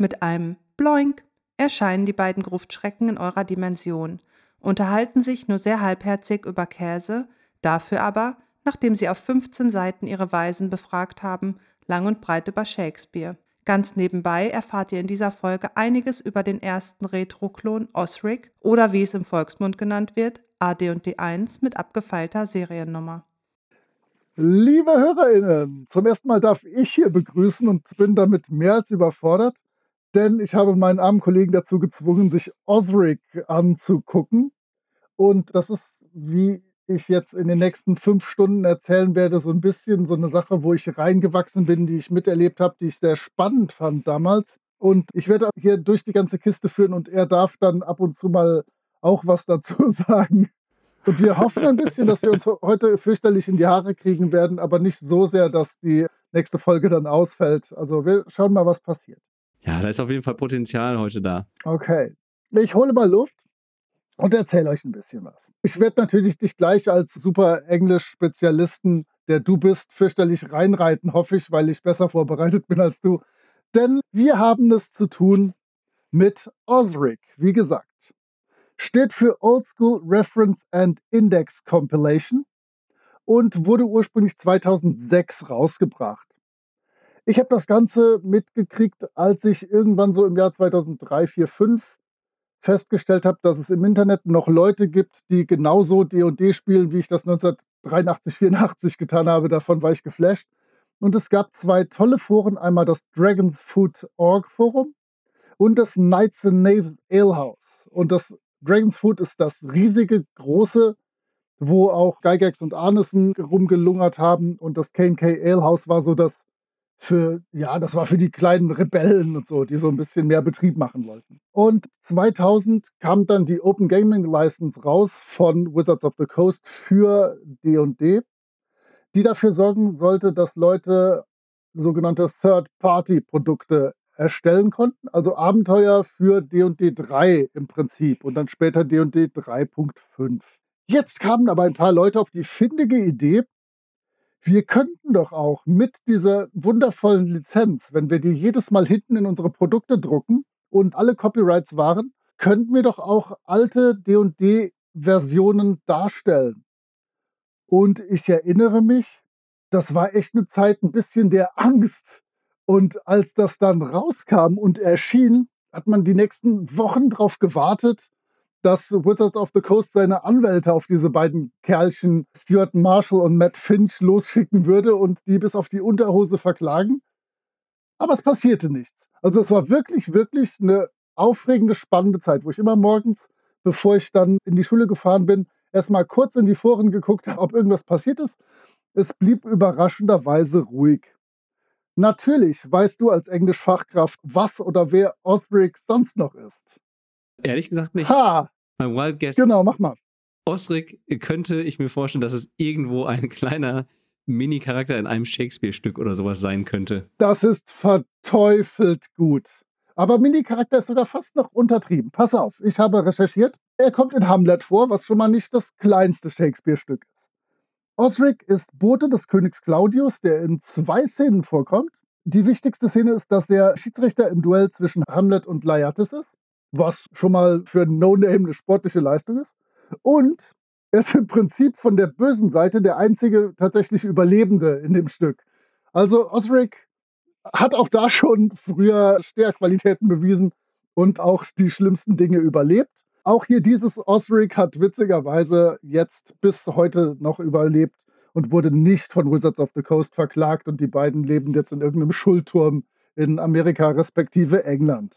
Mit einem Bloink erscheinen die beiden Gruftschrecken in eurer Dimension, unterhalten sich nur sehr halbherzig über Käse, dafür aber, nachdem sie auf 15 Seiten ihre Weisen befragt haben, lang und breit über Shakespeare. Ganz nebenbei erfahrt ihr in dieser Folge einiges über den ersten Retro-Klon Osric oder wie es im Volksmund genannt wird, AD&D 1 mit abgefeilter Seriennummer. Liebe HörerInnen, zum ersten Mal darf ich hier begrüßen und bin damit mehr als überfordert denn ich habe meinen armen Kollegen dazu gezwungen, sich Osric anzugucken. Und das ist, wie ich jetzt in den nächsten fünf Stunden erzählen werde, so ein bisschen so eine Sache, wo ich reingewachsen bin, die ich miterlebt habe, die ich sehr spannend fand damals. Und ich werde hier durch die ganze Kiste führen und er darf dann ab und zu mal auch was dazu sagen. Und wir hoffen ein bisschen, dass wir uns heute fürchterlich in die Haare kriegen werden, aber nicht so sehr, dass die nächste Folge dann ausfällt. Also wir schauen mal, was passiert. Ja, da ist auf jeden Fall Potenzial heute da. Okay. Ich hole mal Luft und erzähle euch ein bisschen was. Ich werde natürlich dich gleich als super Englisch-Spezialisten, der du bist, fürchterlich reinreiten, hoffe ich, weil ich besser vorbereitet bin als du. Denn wir haben es zu tun mit Osric, wie gesagt. Steht für Old School Reference and Index Compilation und wurde ursprünglich 2006 rausgebracht. Ich habe das Ganze mitgekriegt, als ich irgendwann so im Jahr 2003, 4, 5 festgestellt habe, dass es im Internet noch Leute gibt, die genauso D&D spielen, wie ich das 1983, 84 getan habe. Davon war ich geflasht. Und es gab zwei tolle Foren, einmal das Dragons Food Org Forum und das Knights and Knaves Alehouse. Und das Dragons Food ist das riesige, große, wo auch Gygax und Arneson rumgelungert haben. Und das K&K Alehouse war so das für, ja, das war für die kleinen Rebellen und so, die so ein bisschen mehr Betrieb machen wollten. Und 2000 kam dann die Open Gaming License raus von Wizards of the Coast für D&D, die dafür sorgen sollte, dass Leute sogenannte Third-Party-Produkte erstellen konnten, also Abenteuer für D&D 3 im Prinzip und dann später D&D 3.5. Jetzt kamen aber ein paar Leute auf die findige Idee, wir könnten doch auch mit dieser wundervollen Lizenz, wenn wir die jedes Mal hinten in unsere Produkte drucken und alle Copyrights waren, könnten wir doch auch alte D&D-Versionen darstellen. Und ich erinnere mich, das war echt eine Zeit ein bisschen der Angst. Und als das dann rauskam und erschien, hat man die nächsten Wochen drauf gewartet, dass Wizards of the Coast seine Anwälte auf diese beiden Kerlchen, Stuart Marshall und Matt Finch, losschicken würde und die bis auf die Unterhose verklagen. Aber es passierte nichts. Also es war wirklich, wirklich eine aufregende, spannende Zeit, wo ich immer morgens, bevor ich dann in die Schule gefahren bin, erstmal kurz in die Foren geguckt habe, ob irgendwas passiert ist. Es blieb überraschenderweise ruhig. Natürlich weißt du als Englischfachkraft, was oder wer Osric sonst noch ist. Ehrlich gesagt nicht. Ha! Mein Wild Guess. Genau, mach mal. Osric könnte ich mir vorstellen, dass es irgendwo ein kleiner Mini-Charakter in einem Shakespeare-Stück oder sowas sein könnte. Das ist verteufelt gut. Aber Mini-Charakter ist sogar fast noch untertrieben. Pass auf, ich habe recherchiert. Er kommt in Hamlet vor, was schon mal nicht das kleinste Shakespeare-Stück ist. Osric ist Bote des Königs Claudius, der in zwei Szenen vorkommt. Die wichtigste Szene ist, dass er Schiedsrichter im Duell zwischen Hamlet und Laertes ist was schon mal für No-Name eine sportliche Leistung ist. Und er ist im Prinzip von der bösen Seite der einzige tatsächlich Überlebende in dem Stück. Also Osric hat auch da schon früher Steherqualitäten bewiesen und auch die schlimmsten Dinge überlebt. Auch hier dieses Osric hat witzigerweise jetzt bis heute noch überlebt und wurde nicht von Wizards of the Coast verklagt und die beiden leben jetzt in irgendeinem Schulturm in Amerika respektive England.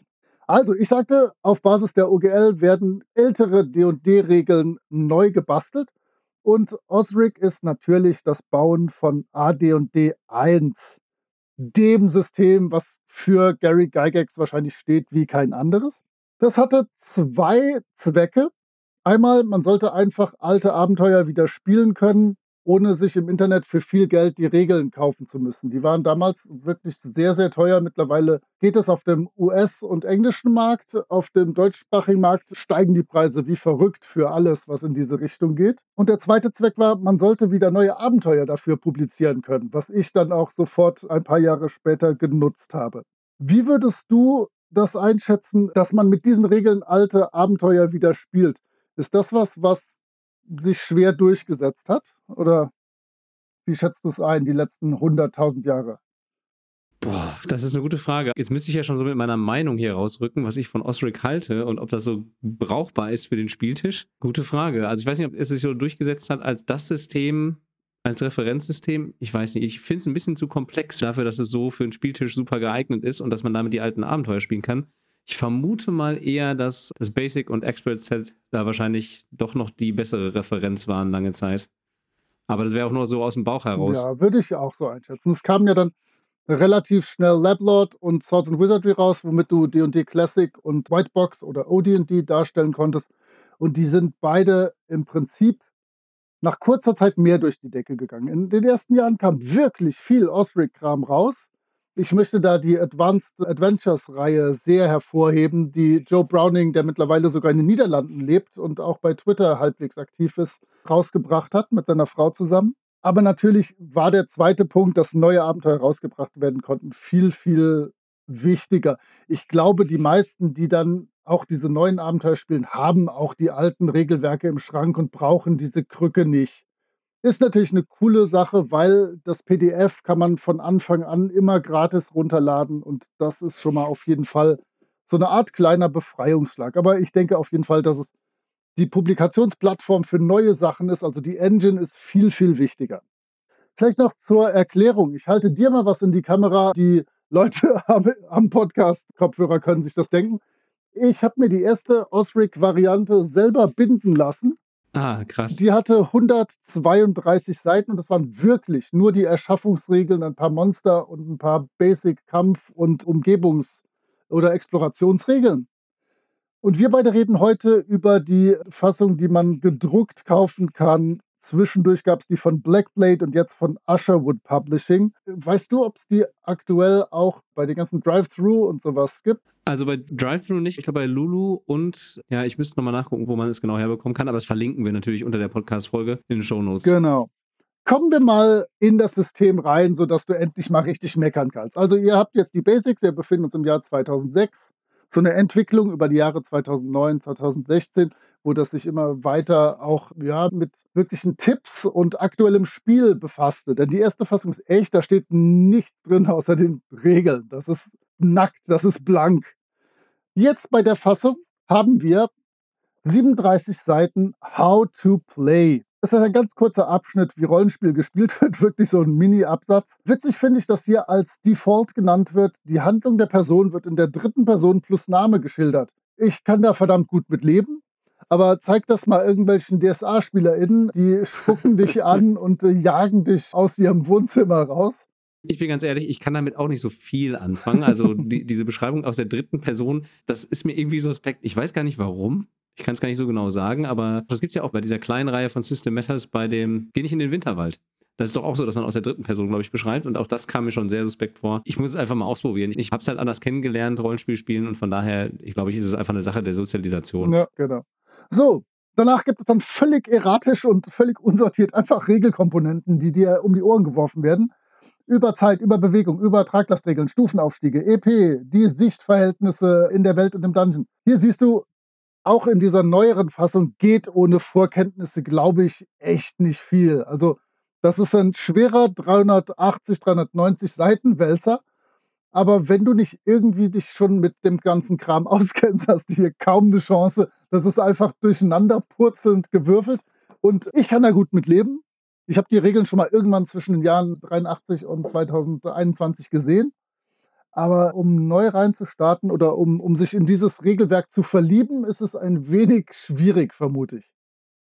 Also, ich sagte, auf Basis der OGL werden ältere DD-Regeln neu gebastelt. Und Osric ist natürlich das Bauen von AD&D 1. dem System, was für Gary Gygax wahrscheinlich steht wie kein anderes. Das hatte zwei Zwecke. Einmal, man sollte einfach alte Abenteuer wieder spielen können, ohne sich im Internet für viel Geld die Regeln kaufen zu müssen. Die waren damals wirklich sehr, sehr teuer. Mittlerweile geht es auf dem US- und englischen Markt. Auf dem deutschsprachigen Markt steigen die Preise wie verrückt für alles, was in diese Richtung geht. Und der zweite Zweck war, man sollte wieder neue Abenteuer dafür publizieren können, was ich dann auch sofort ein paar Jahre später genutzt habe. Wie würdest du das einschätzen, dass man mit diesen Regeln alte Abenteuer wieder spielt? Ist das was, was sich schwer durchgesetzt hat? Oder wie schätzt du es ein, die letzten 100.000 Jahre? Boah, das ist eine gute Frage. Jetzt müsste ich ja schon so mit meiner Meinung hier rausrücken, was ich von Osric halte und ob das so brauchbar ist für den Spieltisch. Gute Frage. Also ich weiß nicht, ob es sich so durchgesetzt hat als das System, als Referenzsystem. Ich weiß nicht. Ich finde es ein bisschen zu komplex dafür, dass es so für einen Spieltisch super geeignet ist und dass man damit die alten Abenteuer spielen kann. Ich vermute mal eher, dass das Basic und Expert Set da wahrscheinlich doch noch die bessere Referenz waren lange Zeit. Aber das wäre auch nur so aus dem Bauch heraus. Ja, würde ich auch so einschätzen. Es kamen ja dann relativ schnell Lablord und Swords and Wizardry raus, womit du D&D Classic und Whitebox oder OD&D darstellen konntest. Und die sind beide im Prinzip nach kurzer Zeit mehr durch die Decke gegangen. In den ersten Jahren kam wirklich viel Osric-Kram raus. Ich möchte da die Advanced Adventures-Reihe sehr hervorheben, die Joe Browning, der mittlerweile sogar in den Niederlanden lebt und auch bei Twitter halbwegs aktiv ist, rausgebracht hat mit seiner Frau zusammen. Aber natürlich war der zweite Punkt, dass neue Abenteuer rausgebracht werden konnten, viel, viel wichtiger. Ich glaube, die meisten, die dann auch diese neuen Abenteuer spielen, haben auch die alten Regelwerke im Schrank und brauchen diese Krücke nicht. Ist natürlich eine coole Sache, weil das PDF kann man von Anfang an immer gratis runterladen und das ist schon mal auf jeden Fall so eine Art kleiner Befreiungsschlag. Aber ich denke auf jeden Fall, dass es die Publikationsplattform für neue Sachen ist, also die Engine ist viel, viel wichtiger. Vielleicht noch zur Erklärung. Ich halte dir mal was in die Kamera. Die Leute am Podcast-Kopfhörer können sich das denken. Ich habe mir die erste Osric-Variante selber binden lassen Ah, krass. Die hatte 132 Seiten und das waren wirklich nur die Erschaffungsregeln, ein paar Monster und ein paar Basic-Kampf- und Umgebungs- oder Explorationsregeln. Und wir beide reden heute über die Fassung, die man gedruckt kaufen kann. Zwischendurch gab es die von Blackblade und jetzt von Usherwood Publishing. Weißt du, ob es die aktuell auch bei den ganzen Drive-Thru und sowas gibt? Also bei Drive-Thru nicht, ich glaube bei Lulu und ja, ich müsste nochmal nachgucken, wo man es genau herbekommen kann, aber das verlinken wir natürlich unter der Podcast-Folge in den Show Notes. Genau. Kommen wir mal in das System rein, sodass du endlich mal richtig meckern kannst. Also ihr habt jetzt die Basics, wir befinden uns im Jahr 2006. So eine Entwicklung über die Jahre 2009, 2016, wo das sich immer weiter auch ja, mit wirklichen Tipps und aktuellem Spiel befasste. Denn die erste Fassung ist echt, da steht nichts drin außer den Regeln. Das ist nackt, das ist blank. Jetzt bei der Fassung haben wir 37 Seiten How to Play. Das ist ein ganz kurzer Abschnitt, wie Rollenspiel gespielt wird, wirklich so ein Mini-Absatz. Witzig finde ich, dass hier als Default genannt wird, die Handlung der Person wird in der dritten Person plus Name geschildert. Ich kann da verdammt gut mit leben, aber zeig das mal irgendwelchen DSA-SpielerInnen, die spucken dich an und äh, jagen dich aus ihrem Wohnzimmer raus. Ich bin ganz ehrlich, ich kann damit auch nicht so viel anfangen. Also die, diese Beschreibung aus der dritten Person, das ist mir irgendwie suspekt. Ich weiß gar nicht warum. Ich kann es gar nicht so genau sagen, aber das gibt es ja auch bei dieser kleinen Reihe von System Matters bei dem Geh nicht in den Winterwald. Das ist doch auch so, dass man aus der dritten Person, glaube ich, beschreibt. Und auch das kam mir schon sehr suspekt vor. Ich muss es einfach mal ausprobieren. Ich habe es halt anders kennengelernt, Rollenspiel spielen. Und von daher, ich glaube, ist es einfach eine Sache der Sozialisation. Ja, genau. So, danach gibt es dann völlig erratisch und völlig unsortiert einfach Regelkomponenten, die dir um die Ohren geworfen werden über Zeit, über Bewegung, über Traglastregeln, Stufenaufstiege, EP, die Sichtverhältnisse in der Welt und im Dungeon. Hier siehst du, auch in dieser neueren Fassung geht ohne Vorkenntnisse, glaube ich, echt nicht viel. Also, das ist ein schwerer 380, 390 Seitenwälzer. Aber wenn du nicht irgendwie dich schon mit dem ganzen Kram auskennst, hast du hier kaum eine Chance. Das ist einfach durcheinander purzelnd gewürfelt. Und ich kann da gut mit leben. Ich habe die Regeln schon mal irgendwann zwischen den Jahren 83 und 2021 gesehen. Aber um neu reinzustarten oder um, um sich in dieses Regelwerk zu verlieben, ist es ein wenig schwierig, vermute ich.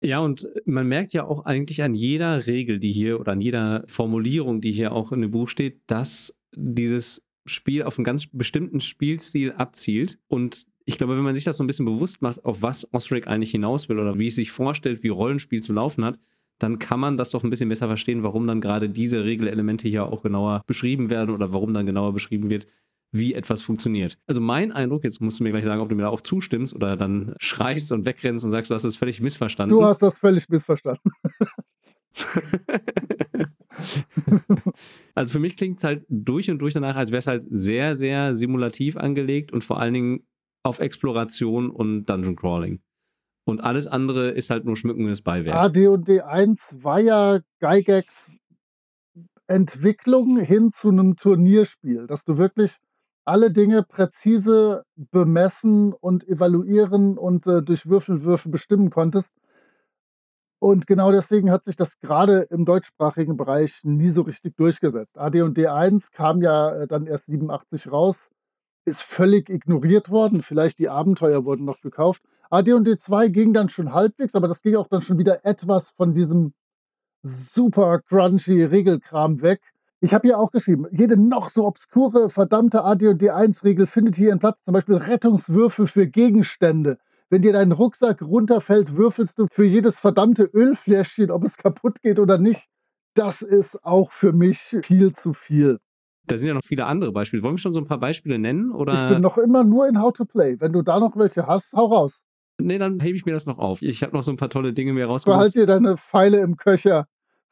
Ja, und man merkt ja auch eigentlich an jeder Regel, die hier oder an jeder Formulierung, die hier auch in dem Buch steht, dass dieses Spiel auf einen ganz bestimmten Spielstil abzielt. Und ich glaube, wenn man sich das so ein bisschen bewusst macht, auf was Osric eigentlich hinaus will oder wie es sich vorstellt, wie Rollenspiel zu laufen hat, dann kann man das doch ein bisschen besser verstehen, warum dann gerade diese Regelelemente hier auch genauer beschrieben werden oder warum dann genauer beschrieben wird, wie etwas funktioniert. Also mein Eindruck, jetzt musst du mir gleich sagen, ob du mir da auch zustimmst oder dann schreist und wegrennst und sagst, du hast das völlig missverstanden. Du hast das völlig missverstanden. also für mich klingt es halt durch und durch danach, als wäre es halt sehr, sehr simulativ angelegt und vor allen Dingen auf Exploration und Dungeon Crawling. Und alles andere ist halt nur schmückendes Beiwerk. AD&D 1 war ja Gygax Entwicklung hin zu einem Turnierspiel, dass du wirklich alle Dinge präzise bemessen und evaluieren und äh, durch Würfelwürfe bestimmen konntest. Und genau deswegen hat sich das gerade im deutschsprachigen Bereich nie so richtig durchgesetzt. AD&D 1 kam ja äh, dann erst 87 raus, ist völlig ignoriert worden. Vielleicht die Abenteuer wurden noch gekauft. AD&D 2 ging dann schon halbwegs, aber das ging auch dann schon wieder etwas von diesem super crunchy Regelkram weg. Ich habe hier auch geschrieben, jede noch so obskure, verdammte AD&D 1-Regel findet hier ihren Platz. Zum Beispiel Rettungswürfel für Gegenstände. Wenn dir dein Rucksack runterfällt, würfelst du für jedes verdammte Ölfläschchen, ob es kaputt geht oder nicht. Das ist auch für mich viel zu viel. Da sind ja noch viele andere Beispiele. Wollen wir schon so ein paar Beispiele nennen? Oder? Ich bin noch immer nur in How to Play. Wenn du da noch welche hast, hau raus. Nee, dann hebe ich mir das noch auf. Ich habe noch so ein paar tolle Dinge mir rausgesucht. Behalt dir deine Pfeile im Köcher.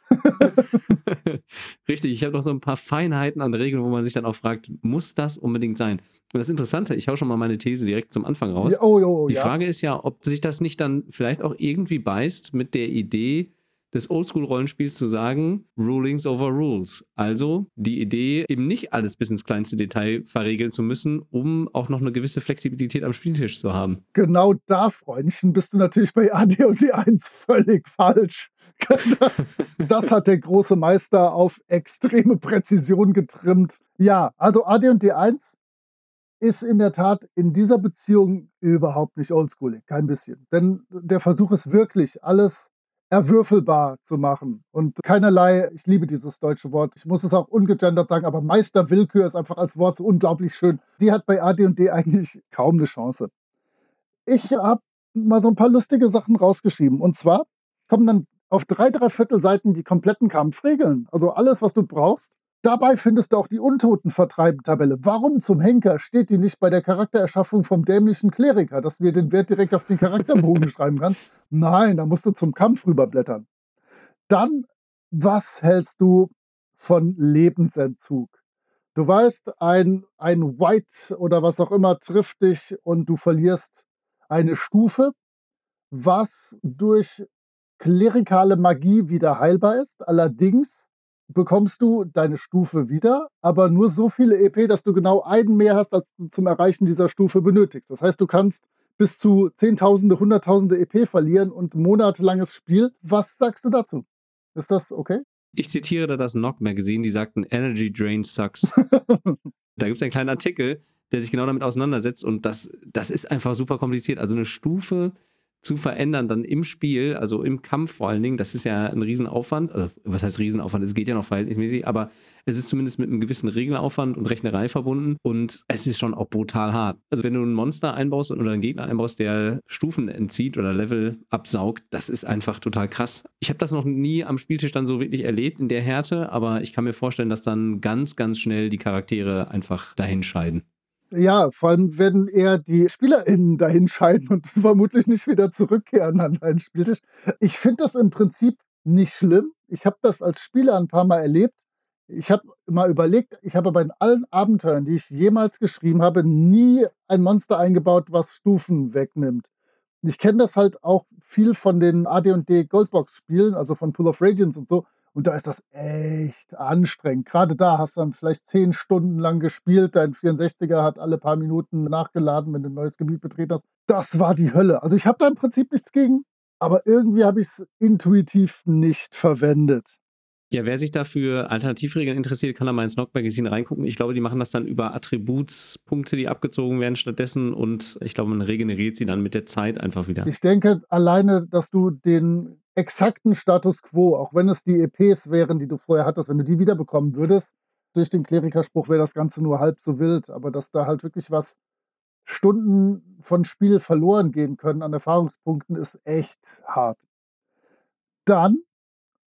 Richtig, ich habe noch so ein paar Feinheiten an Regeln, wo man sich dann auch fragt, muss das unbedingt sein? Und das Interessante, ich hau schon mal meine These direkt zum Anfang raus. Ja, oh, oh, Die ja. Frage ist ja, ob sich das nicht dann vielleicht auch irgendwie beißt mit der Idee, des Oldschool-Rollenspiels zu sagen, Rulings over Rules. Also die Idee, eben nicht alles bis ins kleinste Detail verregeln zu müssen, um auch noch eine gewisse Flexibilität am Spieltisch zu haben. Genau da, Freundchen, bist du natürlich bei AD&D 1 völlig falsch. das hat der große Meister auf extreme Präzision getrimmt. Ja, also AD&D 1 ist in der Tat in dieser Beziehung überhaupt nicht oldschoolig, kein bisschen. Denn der Versuch ist wirklich, alles erwürfelbar zu machen und keinerlei, ich liebe dieses deutsche Wort, ich muss es auch ungegendert sagen, aber Meisterwillkür ist einfach als Wort so unglaublich schön. Die hat bei AD&D eigentlich kaum eine Chance. Ich habe mal so ein paar lustige Sachen rausgeschrieben und zwar kommen dann auf drei, dreiviertel Seiten die kompletten Kampfregeln. Also alles, was du brauchst. Dabei findest du auch die Untoten-Vertreiben-Tabelle. Warum zum Henker steht die nicht bei der Charaktererschaffung vom dämlichen Kleriker, dass du dir den Wert direkt auf den Charakterbogen schreiben kannst? Nein, da musst du zum Kampf rüberblättern. Dann, was hältst du von Lebensentzug? Du weißt, ein, ein White oder was auch immer trifft dich und du verlierst eine Stufe, was durch klerikale Magie wieder heilbar ist. Allerdings bekommst du deine Stufe wieder, aber nur so viele EP, dass du genau einen mehr hast, als du zum Erreichen dieser Stufe benötigst. Das heißt, du kannst bis zu Zehntausende, Hunderttausende EP verlieren und monatelanges Spiel. Was sagst du dazu? Ist das okay? Ich zitiere da das Knock Magazine, die sagten, Energy Drain sucks. da gibt es einen kleinen Artikel, der sich genau damit auseinandersetzt und das, das ist einfach super kompliziert. Also eine Stufe zu verändern dann im Spiel, also im Kampf vor allen Dingen, das ist ja ein Riesenaufwand. Also, was heißt Riesenaufwand? Es geht ja noch verhältnismäßig, aber es ist zumindest mit einem gewissen Regelaufwand und Rechnerei verbunden und es ist schon auch brutal hart. Also, wenn du ein Monster einbaust oder einen Gegner einbaust, der Stufen entzieht oder Level absaugt, das ist einfach total krass. Ich habe das noch nie am Spieltisch dann so wirklich erlebt in der Härte, aber ich kann mir vorstellen, dass dann ganz, ganz schnell die Charaktere einfach dahin scheiden. Ja, vor allem werden eher die SpielerInnen dahin scheiden und vermutlich nicht wieder zurückkehren an deinen Spieltisch. Ich finde das im Prinzip nicht schlimm. Ich habe das als Spieler ein paar Mal erlebt. Ich habe mal überlegt, ich habe aber in allen Abenteuern, die ich jemals geschrieben habe, nie ein Monster eingebaut, was Stufen wegnimmt. Ich kenne das halt auch viel von den AD&D Goldbox-Spielen, also von Pool of Radiance und so. Und da ist das echt anstrengend. Gerade da hast du dann vielleicht zehn Stunden lang gespielt. Dein 64er hat alle paar Minuten nachgeladen, wenn du ein neues Gebiet betreten hast. Das war die Hölle. Also ich habe da im Prinzip nichts gegen, aber irgendwie habe ich es intuitiv nicht verwendet. Ja, wer sich dafür Alternativregeln interessiert, kann da mal ins Knock Magazine reingucken. Ich glaube, die machen das dann über Attributspunkte, die abgezogen werden stattdessen und ich glaube, man regeneriert sie dann mit der Zeit einfach wieder. Ich denke alleine, dass du den exakten Status quo, auch wenn es die EPs wären, die du vorher hattest, wenn du die wiederbekommen würdest, Durch den Klerikerspruch wäre das Ganze nur halb so wild, aber dass da halt wirklich was Stunden von Spiel verloren gehen können an Erfahrungspunkten, ist echt hart. Dann,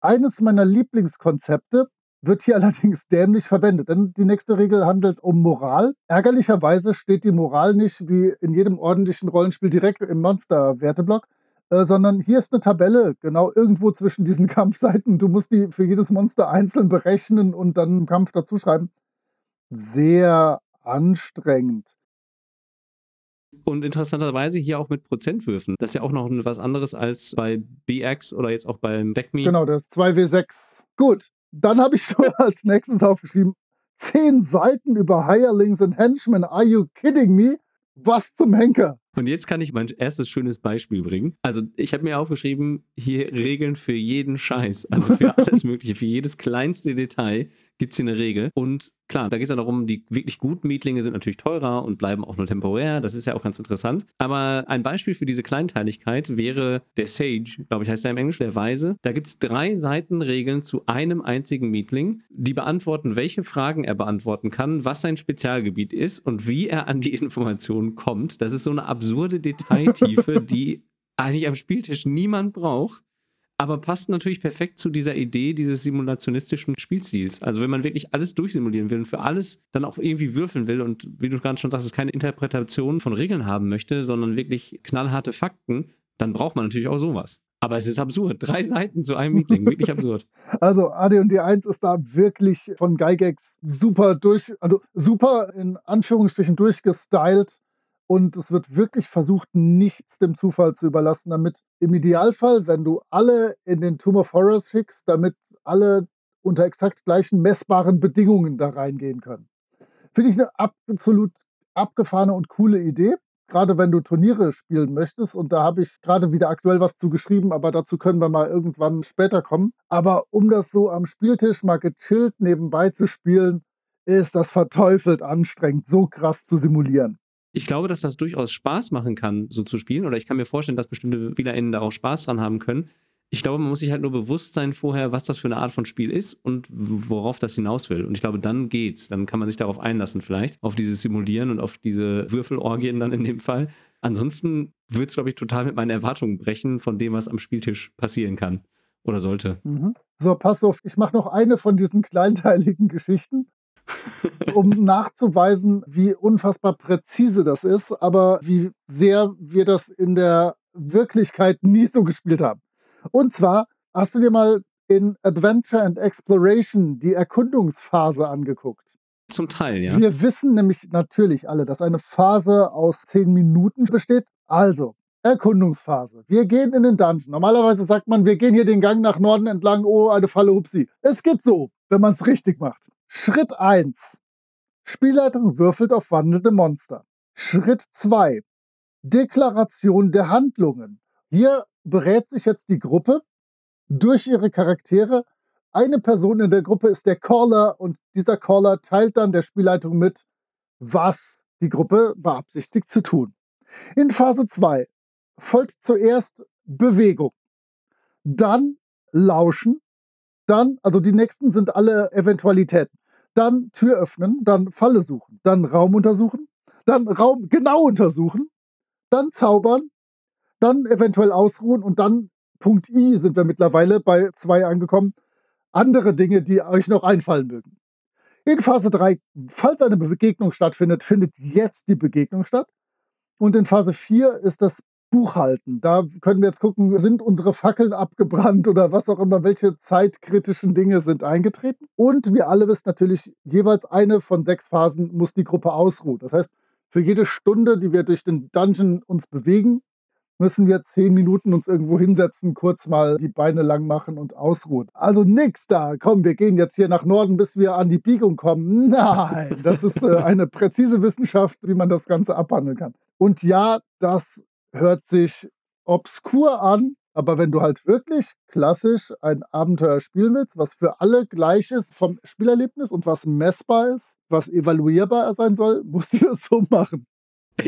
eines meiner Lieblingskonzepte, wird hier allerdings dämlich verwendet, denn die nächste Regel handelt um Moral. Ärgerlicherweise steht die Moral nicht wie in jedem ordentlichen Rollenspiel direkt im Monster-Werteblock, äh, sondern hier ist eine Tabelle, genau irgendwo zwischen diesen Kampfseiten. Du musst die für jedes Monster einzeln berechnen und dann im Kampf dazuschreiben. Sehr anstrengend. Und interessanterweise hier auch mit Prozentwürfen. Das ist ja auch noch was anderes als bei BX oder jetzt auch beim Backme. Genau, das ist 2W6. Gut, dann habe ich nur als nächstes aufgeschrieben, zehn Seiten über Hirelings and Henchmen. Are you kidding me? Was zum Henker? Und jetzt kann ich mein erstes schönes Beispiel bringen. Also ich habe mir aufgeschrieben, hier Regeln für jeden Scheiß. Also für alles Mögliche, für jedes kleinste Detail gibt es hier eine Regel. Und klar, da geht es ja darum, die wirklich guten Mietlinge sind natürlich teurer und bleiben auch nur temporär. Das ist ja auch ganz interessant. Aber ein Beispiel für diese Kleinteiligkeit wäre der Sage, glaube ich, heißt er im Englisch, der Weise. Da gibt es drei Seiten Regeln zu einem einzigen Mietling, die beantworten, welche Fragen er beantworten kann, was sein Spezialgebiet ist und wie er an die Informationen kommt. Das ist so eine absurde Detailtiefe, die eigentlich am Spieltisch niemand braucht aber passt natürlich perfekt zu dieser Idee dieses simulationistischen Spielstils. Also wenn man wirklich alles durchsimulieren will und für alles dann auch irgendwie würfeln will und wie du gerade schon sagst, es keine Interpretation von Regeln haben möchte, sondern wirklich knallharte Fakten, dann braucht man natürlich auch sowas. Aber es ist absurd. Drei Seiten zu einem Meeting. Wirklich absurd. Also AD&D 1 ist da wirklich von Gygax super durch, also super in Anführungsstrichen durchgestylt und es wird wirklich versucht, nichts dem Zufall zu überlassen, damit im Idealfall, wenn du alle in den Tomb of Horrors schickst, damit alle unter exakt gleichen messbaren Bedingungen da reingehen können. Finde ich eine absolut abgefahrene und coole Idee. Gerade wenn du Turniere spielen möchtest, und da habe ich gerade wieder aktuell was zu geschrieben, aber dazu können wir mal irgendwann später kommen. Aber um das so am Spieltisch mal gechillt nebenbei zu spielen, ist das verteufelt anstrengend, so krass zu simulieren ich glaube, dass das durchaus Spaß machen kann, so zu spielen. Oder ich kann mir vorstellen, dass bestimmte SpielerInnen da auch Spaß dran haben können. Ich glaube, man muss sich halt nur bewusst sein vorher, was das für eine Art von Spiel ist und worauf das hinaus will. Und ich glaube, dann geht's. Dann kann man sich darauf einlassen, vielleicht, auf dieses Simulieren und auf diese Würfelorgien dann in dem Fall. Ansonsten würde es, glaube ich, total mit meinen Erwartungen brechen von dem, was am Spieltisch passieren kann oder sollte. Mhm. So, pass auf, ich mache noch eine von diesen kleinteiligen Geschichten um nachzuweisen, wie unfassbar präzise das ist, aber wie sehr wir das in der Wirklichkeit nie so gespielt haben. Und zwar hast du dir mal in Adventure and Exploration die Erkundungsphase angeguckt. Zum Teil, ja. Wir wissen nämlich natürlich alle, dass eine Phase aus zehn Minuten besteht. Also, Erkundungsphase. Wir gehen in den Dungeon. Normalerweise sagt man, wir gehen hier den Gang nach Norden entlang. Oh, eine Falle, hupsi. Es geht so, wenn man es richtig macht. Schritt 1. Spielleitung würfelt auf wandelnde Monster. Schritt 2. Deklaration der Handlungen. Hier berät sich jetzt die Gruppe durch ihre Charaktere. Eine Person in der Gruppe ist der Caller und dieser Caller teilt dann der Spielleitung mit, was die Gruppe beabsichtigt zu tun. In Phase 2 folgt zuerst Bewegung, dann Lauschen, dann, also die nächsten sind alle Eventualitäten dann Tür öffnen, dann Falle suchen, dann Raum untersuchen, dann Raum genau untersuchen, dann zaubern, dann eventuell ausruhen und dann Punkt I sind wir mittlerweile bei zwei angekommen. Andere Dinge, die euch noch einfallen mögen. In Phase 3, falls eine Begegnung stattfindet, findet jetzt die Begegnung statt. Und in Phase 4 ist das Buchhalten. Da können wir jetzt gucken, sind unsere Fackeln abgebrannt oder was auch immer, welche zeitkritischen Dinge sind eingetreten. Und wir alle wissen natürlich, jeweils eine von sechs Phasen muss die Gruppe ausruhen. Das heißt, für jede Stunde, die wir durch den Dungeon uns bewegen, müssen wir zehn Minuten uns irgendwo hinsetzen, kurz mal die Beine lang machen und ausruhen. Also nix da. Komm, wir gehen jetzt hier nach Norden, bis wir an die Biegung kommen. Nein, das ist äh, eine präzise Wissenschaft, wie man das Ganze abhandeln kann. Und ja, das hört sich obskur an, aber wenn du halt wirklich klassisch ein Abenteuer spielen willst, was für alle gleich ist vom Spielerlebnis und was messbar ist, was evaluierbar sein soll, musst du es so machen.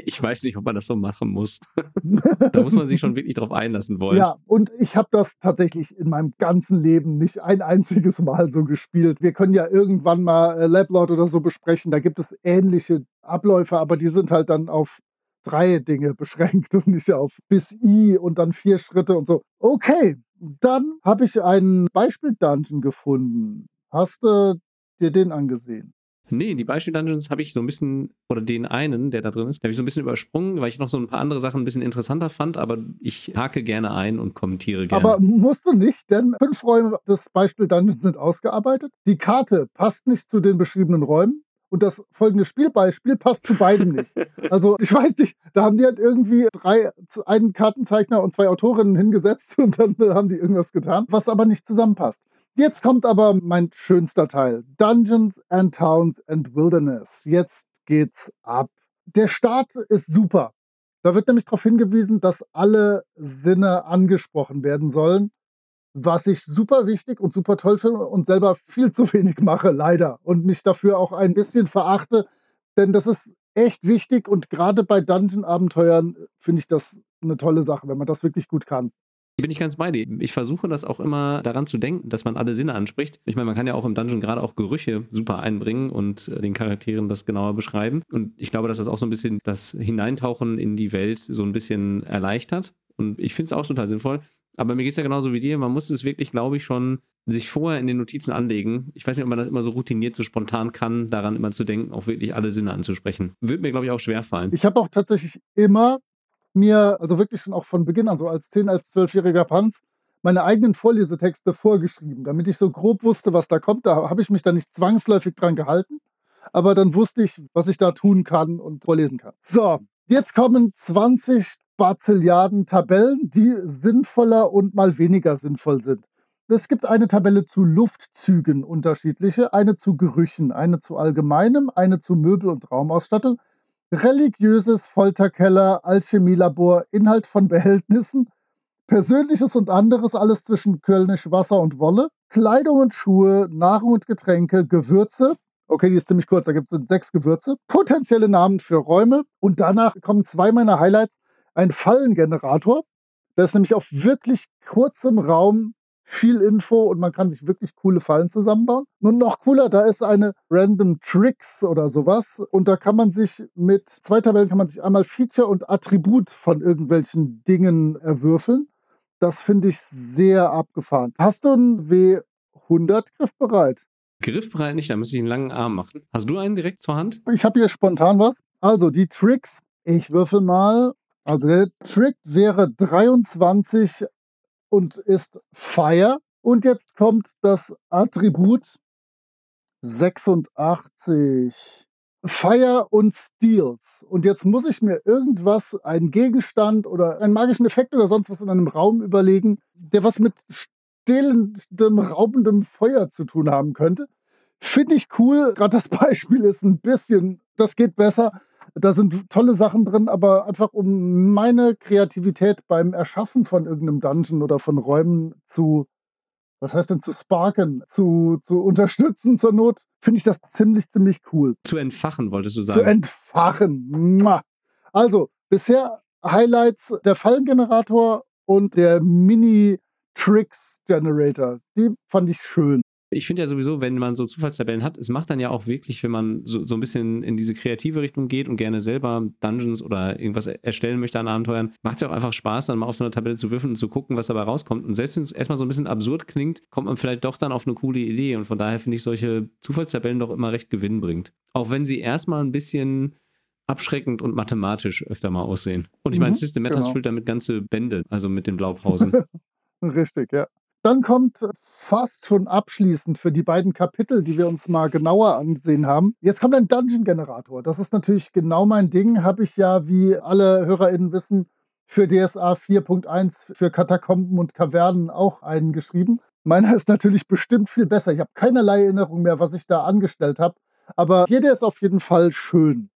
Ich weiß nicht, ob man das so machen muss. da muss man sich schon wirklich drauf einlassen wollen. Ja, und ich habe das tatsächlich in meinem ganzen Leben nicht ein einziges Mal so gespielt. Wir können ja irgendwann mal äh, Lablord oder so besprechen. Da gibt es ähnliche Abläufe, aber die sind halt dann auf drei Dinge beschränkt und nicht auf bis I und dann vier Schritte und so. Okay, dann habe ich einen Beispiel-Dungeon gefunden. Hast du dir den angesehen? Nee, die Beispiel-Dungeons habe ich so ein bisschen, oder den einen, der da drin ist, habe ich so ein bisschen übersprungen, weil ich noch so ein paar andere Sachen ein bisschen interessanter fand, aber ich hake gerne ein und kommentiere gerne. Aber musst du nicht, denn fünf Räume des Beispiel-Dungeons sind ausgearbeitet. Die Karte passt nicht zu den beschriebenen Räumen. Und das folgende Spielbeispiel passt zu beiden nicht. Also ich weiß nicht, da haben die halt irgendwie drei, einen Kartenzeichner und zwei Autorinnen hingesetzt und dann haben die irgendwas getan, was aber nicht zusammenpasst. Jetzt kommt aber mein schönster Teil. Dungeons and Towns and Wilderness. Jetzt geht's ab. Der Start ist super. Da wird nämlich darauf hingewiesen, dass alle Sinne angesprochen werden sollen was ich super wichtig und super toll finde und selber viel zu wenig mache, leider. Und mich dafür auch ein bisschen verachte, denn das ist echt wichtig und gerade bei Dungeon-Abenteuern finde ich das eine tolle Sache, wenn man das wirklich gut kann. Bin ich ganz bei dir. Ich versuche das auch immer daran zu denken, dass man alle Sinne anspricht. Ich meine, man kann ja auch im Dungeon gerade auch Gerüche super einbringen und äh, den Charakteren das genauer beschreiben. Und ich glaube, dass das auch so ein bisschen das Hineintauchen in die Welt so ein bisschen erleichtert. Und ich finde es auch total sinnvoll. Aber mir geht es ja genauso wie dir. Man muss es wirklich, glaube ich, schon sich vorher in den Notizen anlegen. Ich weiß nicht, ob man das immer so routiniert, so spontan kann, daran immer zu denken, auch wirklich alle Sinne anzusprechen. Würde mir, glaube ich, auch schwer fallen. Ich habe auch tatsächlich immer mir, also wirklich schon auch von Beginn an, so als 10-, als 12-jähriger Panz, meine eigenen Vorlesetexte vorgeschrieben, damit ich so grob wusste, was da kommt. Da habe ich mich dann nicht zwangsläufig dran gehalten, aber dann wusste ich, was ich da tun kann und vorlesen kann. So, jetzt kommen 20 Bazilliarden Tabellen, die sinnvoller und mal weniger sinnvoll sind. Es gibt eine Tabelle zu Luftzügen unterschiedliche, eine zu Gerüchen, eine zu allgemeinem, eine zu Möbel- und Raumausstattung, religiöses Folterkeller, Alchemielabor, Inhalt von Behältnissen, Persönliches und anderes, alles zwischen Kölnisch Wasser und Wolle, Kleidung und Schuhe, Nahrung und Getränke, Gewürze, Okay, die ist ziemlich kurz, da gibt es sechs Gewürze, potenzielle Namen für Räume. Und danach kommen zwei meiner Highlights, ein Fallengenerator. Da ist nämlich auf wirklich kurzem Raum viel Info und man kann sich wirklich coole Fallen zusammenbauen. Und noch cooler, da ist eine Random Tricks oder sowas und da kann man sich mit zwei Tabellen kann man sich einmal Feature und Attribut von irgendwelchen Dingen erwürfeln. Das finde ich sehr abgefahren. Hast du einen W100 griffbereit? Griffbereit nicht, da müsste ich einen langen Arm machen. Hast du einen direkt zur Hand? Ich habe hier spontan was. Also die Tricks. Ich würfel mal also der Trick wäre 23 und ist Fire. Und jetzt kommt das Attribut 86. Fire und Steals. Und jetzt muss ich mir irgendwas, einen Gegenstand oder einen magischen Effekt oder sonst was in einem Raum überlegen, der was mit stehlendem, raubendem Feuer zu tun haben könnte. Finde ich cool. Gerade das Beispiel ist ein bisschen, das geht besser. Da sind tolle Sachen drin, aber einfach um meine Kreativität beim Erschaffen von irgendeinem Dungeon oder von Räumen zu, was heißt denn zu sparken, zu, zu unterstützen zur Not, finde ich das ziemlich, ziemlich cool. Zu entfachen, wolltest du sagen. Zu entfachen. Also, bisher Highlights der Fallengenerator und der Mini-Tricks-Generator. Die fand ich schön ich finde ja sowieso, wenn man so Zufallstabellen hat, es macht dann ja auch wirklich, wenn man so, so ein bisschen in diese kreative Richtung geht und gerne selber Dungeons oder irgendwas erstellen möchte an Abenteuern, macht es ja auch einfach Spaß, dann mal auf so eine Tabelle zu würfeln und zu gucken, was dabei rauskommt. Und selbst wenn es erstmal so ein bisschen absurd klingt, kommt man vielleicht doch dann auf eine coole Idee. Und von daher finde ich solche Zufallstabellen doch immer recht gewinnbringend. Auch wenn sie erstmal ein bisschen abschreckend und mathematisch öfter mal aussehen. Und ich meine, mhm, System Matters genau. füllt damit ganze Bände, also mit den Blaupausen. Richtig, ja. Dann kommt fast schon abschließend für die beiden Kapitel, die wir uns mal genauer angesehen haben. Jetzt kommt ein Dungeon-Generator. Das ist natürlich genau mein Ding. Habe ich ja, wie alle HörerInnen wissen, für DSA 4.1 für Katakomben und Kavernen auch einen geschrieben. Meiner ist natürlich bestimmt viel besser. Ich habe keinerlei Erinnerung mehr, was ich da angestellt habe. Aber hier der ist auf jeden Fall schön.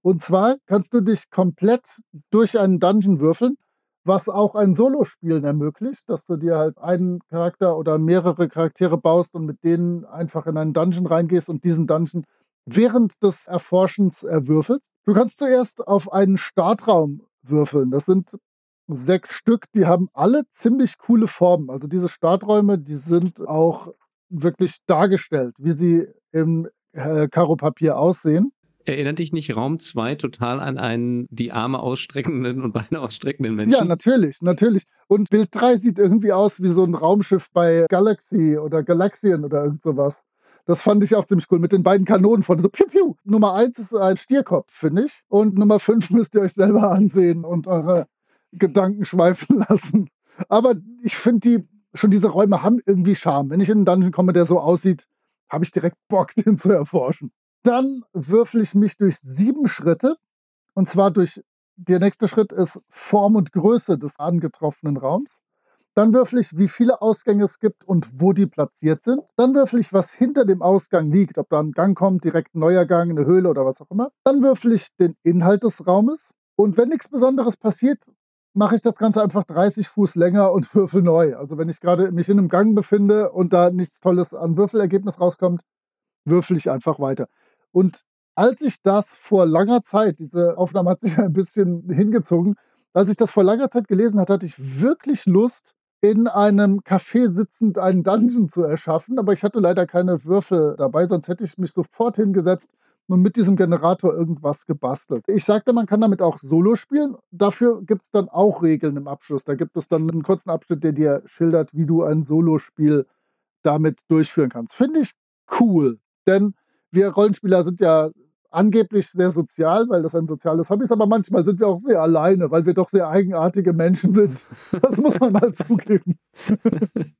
Und zwar kannst du dich komplett durch einen Dungeon würfeln was auch ein Solospielen ermöglicht, dass du dir halt einen Charakter oder mehrere Charaktere baust und mit denen einfach in einen Dungeon reingehst und diesen Dungeon während des Erforschens erwürfelst. Du kannst zuerst auf einen Startraum würfeln. Das sind sechs Stück, die haben alle ziemlich coole Formen. Also diese Starträume, die sind auch wirklich dargestellt, wie sie im äh, Karo-Papier aussehen. Erinnert dich nicht Raum 2 total an einen die Arme ausstreckenden und Beine ausstreckenden Menschen? Ja, natürlich, natürlich. Und Bild 3 sieht irgendwie aus wie so ein Raumschiff bei Galaxy oder Galaxien oder irgend sowas. Das fand ich auch ziemlich cool mit den beiden Kanonen von so piu piu. Nummer 1 ist ein Stierkopf, finde ich. Und Nummer 5 müsst ihr euch selber ansehen und eure Gedanken schweifen lassen. Aber ich finde die, schon diese Räume haben irgendwie Charme. Wenn ich in einen Dungeon komme, der so aussieht, habe ich direkt Bock, den zu erforschen. Dann würfel ich mich durch sieben Schritte. Und zwar durch, der nächste Schritt ist Form und Größe des angetroffenen Raums. Dann würfel ich, wie viele Ausgänge es gibt und wo die platziert sind. Dann würfel ich, was hinter dem Ausgang liegt, ob da ein Gang kommt, direkt ein neuer Gang, eine Höhle oder was auch immer. Dann würfel ich den Inhalt des Raumes. Und wenn nichts Besonderes passiert, mache ich das Ganze einfach 30 Fuß länger und würfel neu. Also wenn ich gerade mich in einem Gang befinde und da nichts Tolles an Würfelergebnis rauskommt, würfel ich einfach weiter. Und als ich das vor langer Zeit, diese Aufnahme hat sich ein bisschen hingezogen, als ich das vor langer Zeit gelesen hatte, hatte ich wirklich Lust, in einem Café sitzend einen Dungeon zu erschaffen. Aber ich hatte leider keine Würfel dabei, sonst hätte ich mich sofort hingesetzt und mit diesem Generator irgendwas gebastelt. Ich sagte, man kann damit auch Solo spielen. Dafür gibt es dann auch Regeln im Abschluss. Da gibt es dann einen kurzen Abschnitt, der dir schildert, wie du ein Solospiel damit durchführen kannst. Finde ich cool, denn wir Rollenspieler sind ja angeblich sehr sozial, weil das ein soziales Hobby ist, aber manchmal sind wir auch sehr alleine, weil wir doch sehr eigenartige Menschen sind. Das muss man mal zugeben.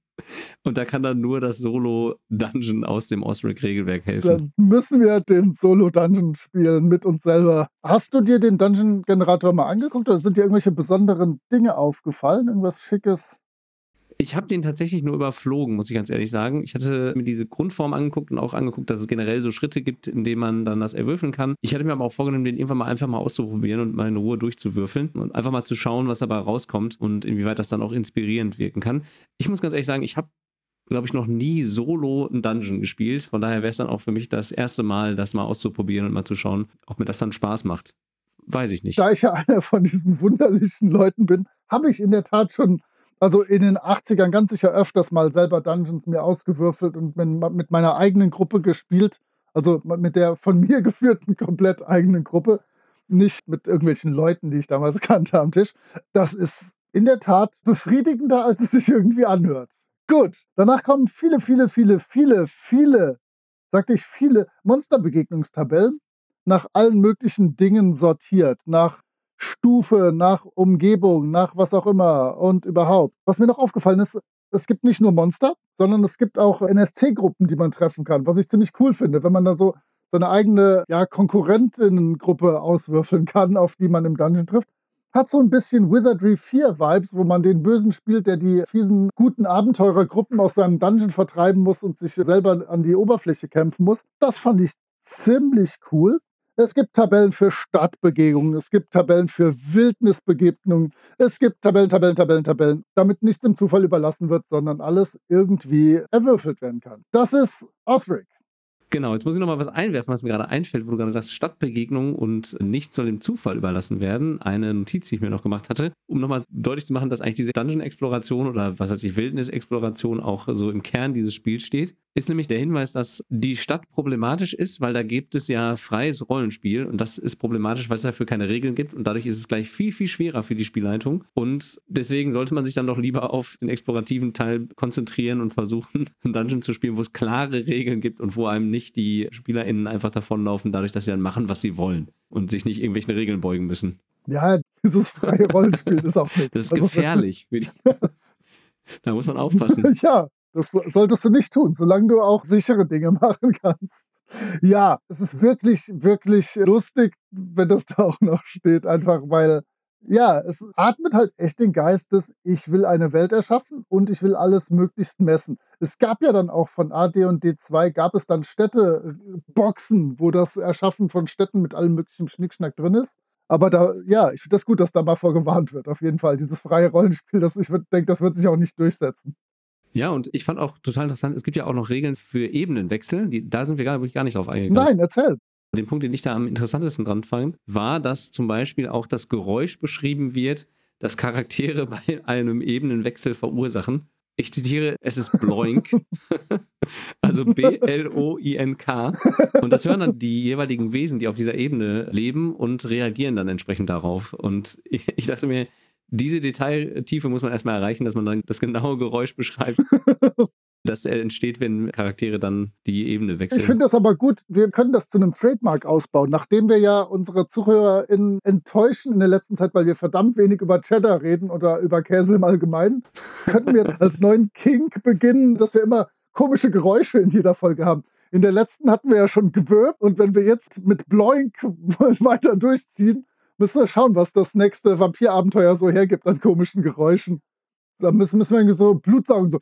Und da kann dann nur das Solo-Dungeon aus dem Osric-Regelwerk helfen. Dann müssen wir den Solo-Dungeon spielen mit uns selber. Hast du dir den Dungeon-Generator mal angeguckt oder sind dir irgendwelche besonderen Dinge aufgefallen? Irgendwas Schickes? Ich habe den tatsächlich nur überflogen, muss ich ganz ehrlich sagen. Ich hatte mir diese Grundform angeguckt und auch angeguckt, dass es generell so Schritte gibt, in denen man dann das erwürfeln kann. Ich hatte mir aber auch vorgenommen, den irgendwann mal einfach mal auszuprobieren und mal in Ruhe durchzuwürfeln und einfach mal zu schauen, was dabei rauskommt und inwieweit das dann auch inspirierend wirken kann. Ich muss ganz ehrlich sagen, ich habe glaube ich, noch nie solo einen Dungeon gespielt. Von daher wäre es dann auch für mich das erste Mal, das mal auszuprobieren und mal zu schauen, ob mir das dann Spaß macht. Weiß ich nicht. Da ich ja einer von diesen wunderlichen Leuten bin, habe ich in der Tat schon also in den 80ern ganz sicher öfters mal selber Dungeons mir ausgewürfelt und mit meiner eigenen Gruppe gespielt. Also mit der von mir geführten komplett eigenen Gruppe. Nicht mit irgendwelchen Leuten, die ich damals kannte am Tisch. Das ist in der Tat befriedigender, als es sich irgendwie anhört. Gut, danach kommen viele, viele, viele, viele, viele, sagte ich, viele Monsterbegegnungstabellen nach allen möglichen Dingen sortiert. Nach Stufe, nach Umgebung, nach was auch immer und überhaupt. Was mir noch aufgefallen ist, es gibt nicht nur Monster, sondern es gibt auch NSC-Gruppen, die man treffen kann, was ich ziemlich cool finde, wenn man da so seine eigene ja, Konkurrentinnengruppe auswürfeln kann, auf die man im Dungeon trifft. Hat so ein bisschen Wizardry 4 Vibes, wo man den Bösen spielt, der die fiesen, guten Abenteurergruppen aus seinem Dungeon vertreiben muss und sich selber an die Oberfläche kämpfen muss. Das fand ich ziemlich cool. Es gibt Tabellen für Stadtbegegnungen, es gibt Tabellen für Wildnisbegegnungen, es gibt Tabellen, Tabellen, Tabellen, Tabellen, damit nichts dem Zufall überlassen wird, sondern alles irgendwie erwürfelt werden kann. Das ist Osric. Genau, jetzt muss ich noch mal was einwerfen, was mir gerade einfällt, wo du gerade sagst, Stadtbegegnung und nichts soll dem Zufall überlassen werden. Eine Notiz, die ich mir noch gemacht hatte, um nochmal deutlich zu machen, dass eigentlich diese Dungeon-Exploration oder was heißt die Wildnis-Exploration auch so im Kern dieses Spiels steht ist nämlich der Hinweis, dass die Stadt problematisch ist, weil da gibt es ja freies Rollenspiel und das ist problematisch, weil es dafür keine Regeln gibt und dadurch ist es gleich viel, viel schwerer für die Spielleitung und deswegen sollte man sich dann doch lieber auf den explorativen Teil konzentrieren und versuchen, einen Dungeon zu spielen, wo es klare Regeln gibt und wo einem nicht die SpielerInnen einfach davonlaufen, dadurch, dass sie dann machen, was sie wollen und sich nicht irgendwelchen Regeln beugen müssen. Ja, dieses freie Rollenspiel ist auch nicht. Das ist also gefährlich. Die, da muss man aufpassen. ja, das solltest du nicht tun, solange du auch sichere Dinge machen kannst. Ja, es ist wirklich, wirklich lustig, wenn das da auch noch steht, einfach weil, ja, es atmet halt echt den Geist des, ich will eine Welt erschaffen und ich will alles möglichst messen. Es gab ja dann auch von AD und D2 gab es dann Städteboxen, wo das Erschaffen von Städten mit allem möglichen Schnickschnack drin ist. Aber da, ja, ich finde das gut, dass da mal vorgewarnt wird. Auf jeden Fall. Dieses freie Rollenspiel, das, ich denke, das wird sich auch nicht durchsetzen. Ja, und ich fand auch total interessant, es gibt ja auch noch Regeln für Ebenenwechsel. Die, da sind wir gar, gar nicht drauf eingegangen. Nein, erzähl. Den Punkt, den ich da am interessantesten dran fand, war, dass zum Beispiel auch das Geräusch beschrieben wird, das Charaktere bei einem Ebenenwechsel verursachen. Ich zitiere, es ist Bloink. also B-L-O-I-N-K. Und das hören dann die jeweiligen Wesen, die auf dieser Ebene leben und reagieren dann entsprechend darauf. Und ich, ich dachte mir, diese Detailtiefe muss man erstmal erreichen, dass man dann das genaue Geräusch beschreibt. das entsteht, wenn Charaktere dann die Ebene wechseln. Ich finde das aber gut. Wir können das zu einem Trademark ausbauen. Nachdem wir ja unsere ZuhörerInnen enttäuschen in der letzten Zeit, weil wir verdammt wenig über Cheddar reden oder über Käse im Allgemeinen, könnten wir als neuen Kink beginnen, dass wir immer komische Geräusche in jeder Folge haben. In der letzten hatten wir ja schon gewirbt und wenn wir jetzt mit Bloink weiter durchziehen, müssen wir schauen, was das nächste Vampirabenteuer so hergibt an komischen Geräuschen. Da müssen, müssen wir irgendwie so Blut saugen, so.